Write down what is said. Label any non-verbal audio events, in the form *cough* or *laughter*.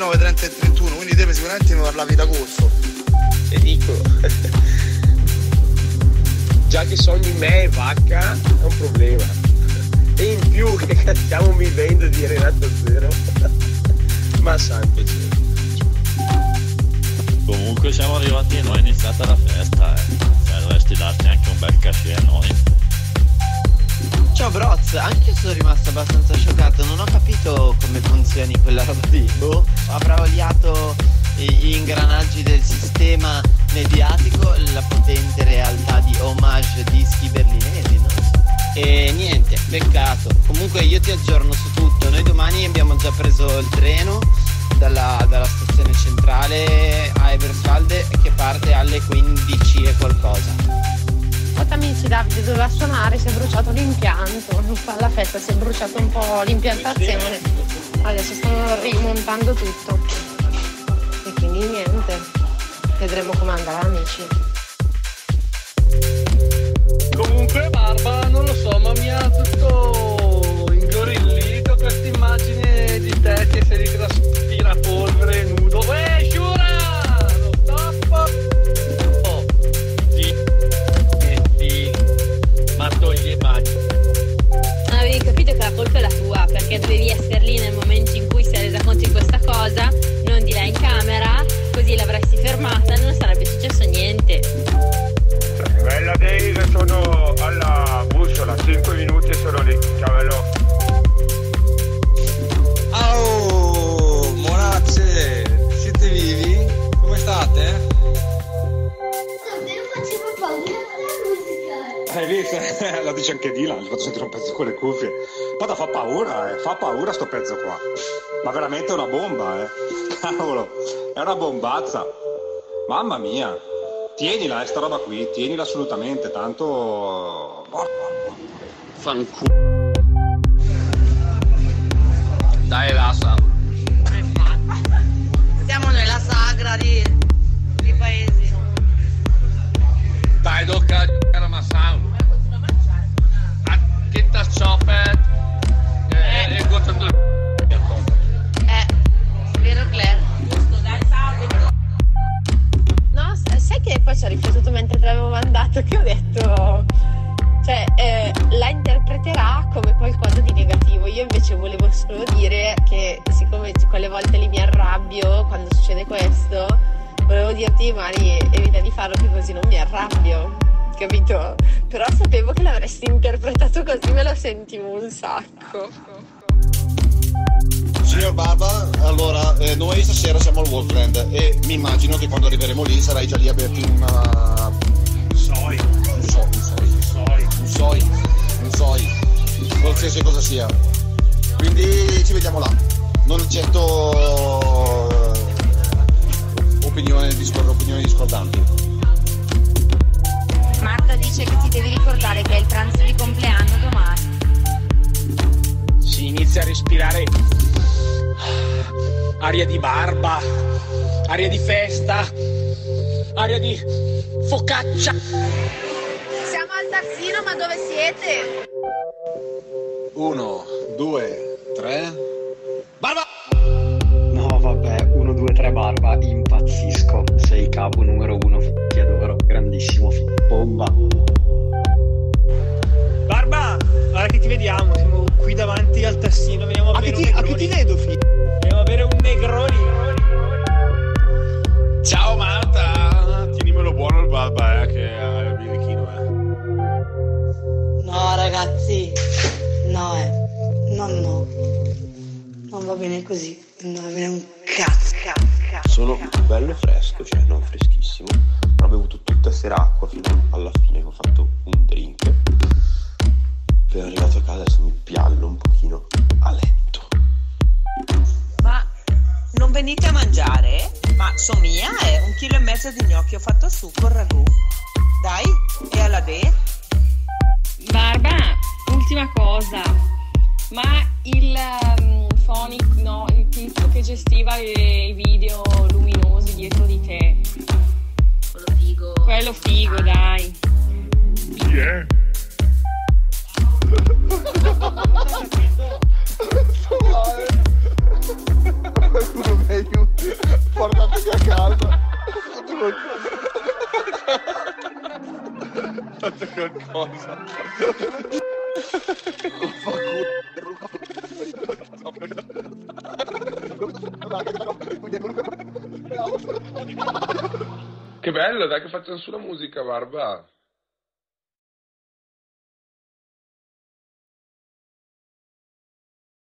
29, 30 e 31, quindi te sicuramente mi parlavi d'agosto. E dico, già che sogni me e vacca è un problema. E in più che *laughs* stiamo vivendo di Renato Zero. *laughs* Ma santo cielo. Comunque siamo arrivati e noi è iniziata la festa, eh. Cioè, dovresti darci anche un bel cachet a noi. Ciao Broz, anche io sono rimasto abbastanza scioccato, non ho capito come funzioni quella roba lì. Boh, avrà oliato gli ingranaggi del sistema mediatico, la potente realtà di homage dischi berlinesi, no? E niente, peccato. Comunque io ti aggiorno su tutto. Noi domani abbiamo già preso il treno dalla, dalla stazione centrale a Everswalde che parte alle 15 e qualcosa. Amici Davide doveva suonare, si è bruciato l'impianto, alla festa si è bruciato un po' l'impiantazione. Adesso stanno rimontando tutto. E quindi niente, vedremo come andrà amici. Comunque Barba, non lo so, ma mi ha tutto ingorillito questa immagine di te che sei lì l'aspirapolvere nudo. Uè, Shura! Stop! Oh, di... di... Ma togli immagini. Avevi capito che la colpa è la tua, perché dovevi essere lì nel momento Lo dice anche Dylan, gli fatto sentire un pezzo con le cuffie. Guarda, fa paura, eh. fa paura sto pezzo qua. Ma veramente è una bomba, eh. *laughs* Cavolo, è una bombazza. Mamma mia. Tienila, eh, sta roba qui, tienila assolutamente, tanto... Fanculo. Dai, basta. Siamo nella sagra di, di paesi. Dai, do cagare ma sangue. Che arriveremo lì sarai già lì a berti una... Soi. Un so, un soi. Un soi. Un soi. Qualsiasi cosa sia. Quindi ci vediamo là. Non accetto eh, opinioni, discor- opinioni discordanti. Marta dice che ti devi ricordare che è il pranzo di compleanno domani. Si inizia a respirare aria di barba, aria di festa, aria di focaccia. Siamo al tassino, ma dove siete? Barba.